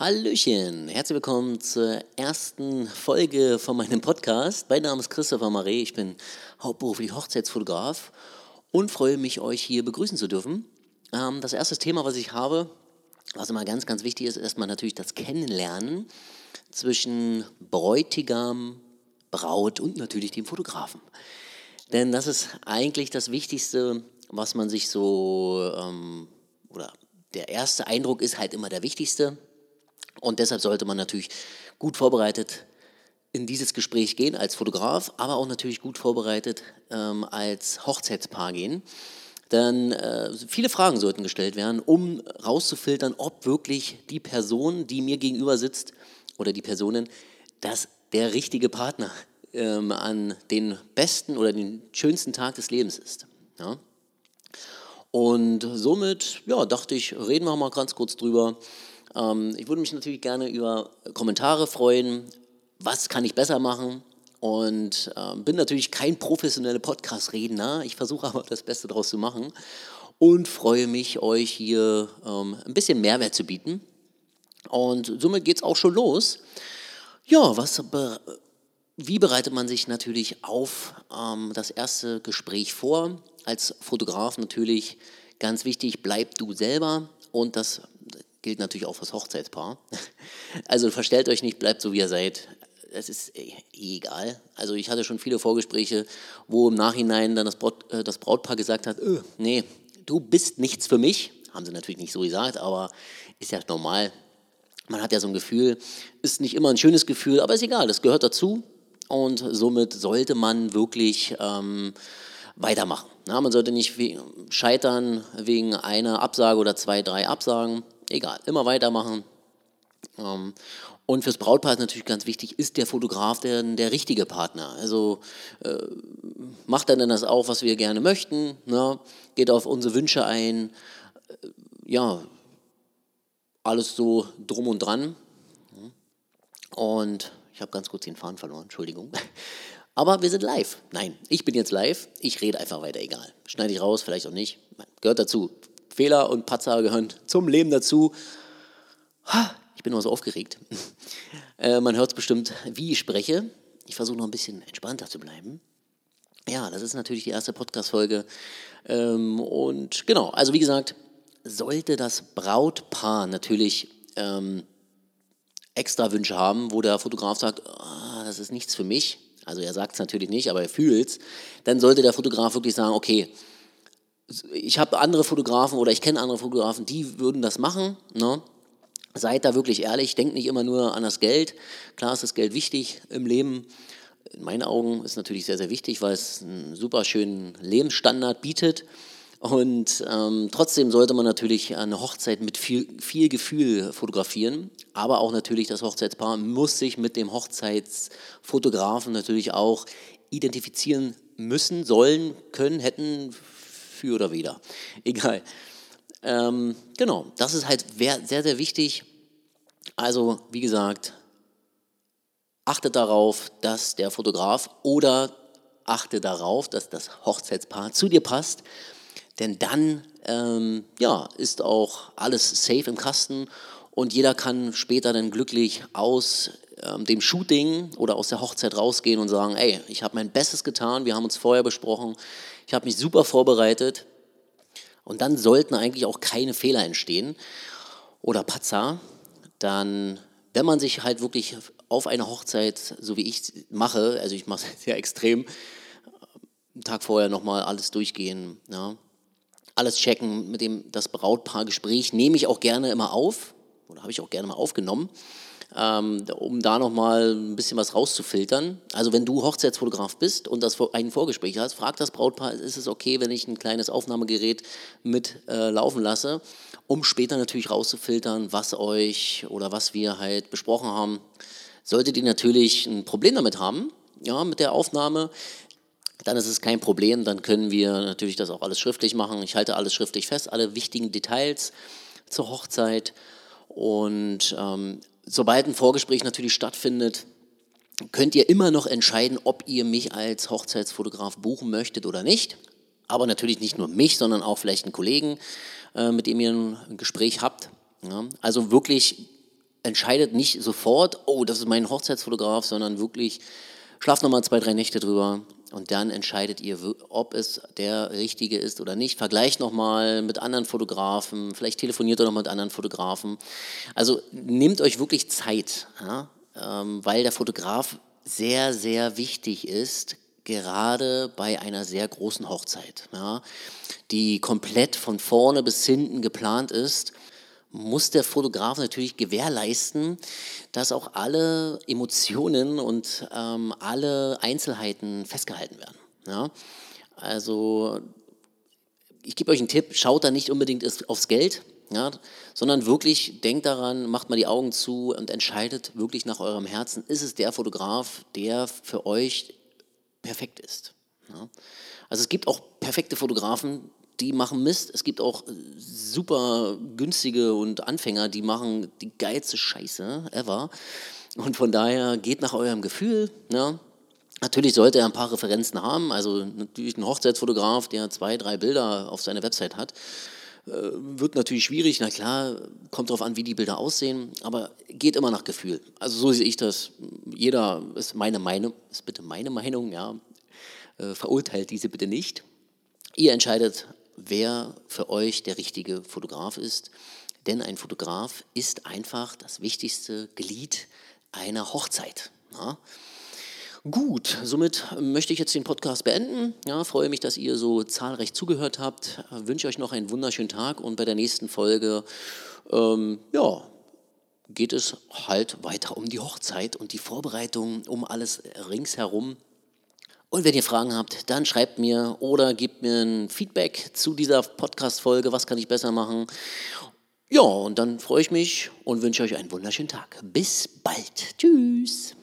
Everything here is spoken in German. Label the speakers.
Speaker 1: Hallöchen, herzlich willkommen zur ersten Folge von meinem Podcast. Mein Name ist Christopher Maré, ich bin hauptberuflich Hochzeitsfotograf und freue mich, euch hier begrüßen zu dürfen. Ähm, das erste Thema, was ich habe, was immer ganz, ganz wichtig ist, ist erstmal natürlich das Kennenlernen zwischen Bräutigam, Braut und natürlich dem Fotografen. Denn das ist eigentlich das Wichtigste, was man sich so, ähm, oder der erste Eindruck ist halt immer der wichtigste. Und deshalb sollte man natürlich gut vorbereitet in dieses Gespräch gehen als Fotograf, aber auch natürlich gut vorbereitet ähm, als Hochzeitspaar gehen. Denn äh, viele Fragen sollten gestellt werden, um rauszufiltern, ob wirklich die Person, die mir gegenüber sitzt oder die Personen, dass der richtige Partner ähm, an den besten oder den schönsten Tag des Lebens ist. Ja? Und somit ja, dachte ich, reden wir mal ganz kurz drüber, ähm, ich würde mich natürlich gerne über Kommentare freuen. Was kann ich besser machen? Und äh, bin natürlich kein professioneller Podcast-Redner. Ich versuche aber das Beste daraus zu machen und freue mich, euch hier ähm, ein bisschen Mehrwert zu bieten. Und somit geht es auch schon los. Ja, was, wie bereitet man sich natürlich auf ähm, das erste Gespräch vor? Als Fotograf natürlich ganz wichtig, bleib du selber. Und das gilt natürlich auch fürs Hochzeitspaar. Also verstellt euch nicht, bleibt so wie ihr seid. Es ist eh, eh egal. Also ich hatte schon viele Vorgespräche, wo im Nachhinein dann das, Braut, äh, das Brautpaar gesagt hat, öh, nee, du bist nichts für mich. Haben sie natürlich nicht so gesagt, aber ist ja normal. Man hat ja so ein Gefühl, ist nicht immer ein schönes Gefühl, aber ist egal, das gehört dazu. Und somit sollte man wirklich ähm, weitermachen. Na, man sollte nicht scheitern wegen einer Absage oder zwei, drei Absagen egal, immer weitermachen. Ähm, und fürs Brautpaar ist natürlich ganz wichtig, ist der Fotograf der, der richtige Partner? Also äh, macht er denn das auch, was wir gerne möchten? Ne? Geht auf unsere Wünsche ein? Äh, ja, alles so drum und dran. Und ich habe ganz kurz den Faden verloren, Entschuldigung. Aber wir sind live. Nein, ich bin jetzt live. Ich rede einfach weiter, egal. Schneide ich raus, vielleicht auch nicht. Gehört dazu. Fehler und Patzer gehören zum Leben dazu. Ich bin immer so aufgeregt. Äh, man hört es bestimmt, wie ich spreche. Ich versuche noch ein bisschen entspannter zu bleiben. Ja, das ist natürlich die erste Podcast-Folge. Ähm, und genau, also wie gesagt, sollte das Brautpaar natürlich ähm, extra Wünsche haben, wo der Fotograf sagt, oh, das ist nichts für mich, also er sagt es natürlich nicht, aber er fühlt es, dann sollte der Fotograf wirklich sagen, okay, ich habe andere Fotografen oder ich kenne andere Fotografen, die würden das machen. Ne? Seid da wirklich ehrlich, denkt nicht immer nur an das Geld. Klar ist das Geld wichtig im Leben. In meinen Augen ist es natürlich sehr, sehr wichtig, weil es einen super schönen Lebensstandard bietet. Und ähm, trotzdem sollte man natürlich eine Hochzeit mit viel, viel Gefühl fotografieren. Aber auch natürlich das Hochzeitspaar muss sich mit dem Hochzeitsfotografen natürlich auch identifizieren müssen, sollen, können, hätten, für oder wieder. Egal. Ähm, genau, das ist halt sehr, sehr wichtig. Also, wie gesagt, achtet darauf, dass der Fotograf oder achte darauf, dass das Hochzeitspaar zu dir passt. Denn dann ähm, ja, ist auch alles safe im Kasten und jeder kann später dann glücklich aus ähm, dem Shooting oder aus der Hochzeit rausgehen und sagen, ey, ich habe mein Bestes getan, wir haben uns vorher besprochen, ich habe mich super vorbereitet und dann sollten eigentlich auch keine Fehler entstehen oder Patzer. Dann, wenn man sich halt wirklich auf eine Hochzeit, so wie ich mache, also ich mache es sehr extrem, einen Tag vorher nochmal alles durchgehen, ja, alles checken, mit dem das Brautpaargespräch nehme ich auch gerne immer auf oder habe ich auch gerne mal aufgenommen ähm, um da nochmal ein bisschen was rauszufiltern. Also wenn du Hochzeitsfotograf bist und das ein Vorgespräch hast, frag das Brautpaar, ist es okay, wenn ich ein kleines Aufnahmegerät mit äh, laufen lasse, um später natürlich rauszufiltern, was euch oder was wir halt besprochen haben. Solltet ihr natürlich ein Problem damit haben, ja, mit der Aufnahme, dann ist es kein Problem, dann können wir natürlich das auch alles schriftlich machen. Ich halte alles schriftlich fest, alle wichtigen Details zur Hochzeit. Und ähm, sobald ein Vorgespräch natürlich stattfindet, könnt ihr immer noch entscheiden, ob ihr mich als Hochzeitsfotograf buchen möchtet oder nicht. Aber natürlich nicht nur mich, sondern auch vielleicht einen Kollegen, äh, mit dem ihr ein Gespräch habt. Ja, also wirklich entscheidet nicht sofort, oh, das ist mein Hochzeitsfotograf, sondern wirklich schlaft nochmal zwei, drei Nächte drüber und dann entscheidet ihr, ob es der richtige ist oder nicht. Vergleicht nochmal mit anderen Fotografen, vielleicht telefoniert ihr noch mit anderen Fotografen. Also nehmt euch wirklich Zeit, ja, ähm, weil der Fotograf sehr, sehr wichtig ist, gerade bei einer sehr großen Hochzeit, ja, die komplett von vorne bis hinten geplant ist muss der Fotograf natürlich gewährleisten, dass auch alle Emotionen und ähm, alle Einzelheiten festgehalten werden. Ja? Also ich gebe euch einen Tipp, schaut da nicht unbedingt aufs Geld, ja, sondern wirklich denkt daran, macht mal die Augen zu und entscheidet wirklich nach eurem Herzen, ist es der Fotograf, der für euch perfekt ist. Ja? Also es gibt auch perfekte Fotografen, die machen Mist. Es gibt auch super günstige und Anfänger, die machen die geilste Scheiße ever. Und von daher geht nach eurem Gefühl. Ne? Natürlich sollte er ein paar Referenzen haben. Also natürlich ein Hochzeitsfotograf, der zwei, drei Bilder auf seiner Website hat, äh, wird natürlich schwierig. Na klar, kommt darauf an, wie die Bilder aussehen, aber geht immer nach Gefühl. Also so sehe ich das. Jeder ist meine Meinung, ist bitte meine Meinung, ja. Äh, verurteilt diese bitte nicht. Ihr entscheidet wer für euch der richtige Fotograf ist. Denn ein Fotograf ist einfach das wichtigste Glied einer Hochzeit. Ja. Gut, somit möchte ich jetzt den Podcast beenden. Ja, freue mich, dass ihr so zahlreich zugehört habt. Wünsche euch noch einen wunderschönen Tag und bei der nächsten Folge ähm, ja, geht es halt weiter um die Hochzeit und die Vorbereitung um alles ringsherum. Und wenn ihr Fragen habt, dann schreibt mir oder gebt mir ein Feedback zu dieser Podcast-Folge. Was kann ich besser machen? Ja, und dann freue ich mich und wünsche euch einen wunderschönen Tag. Bis bald. Tschüss.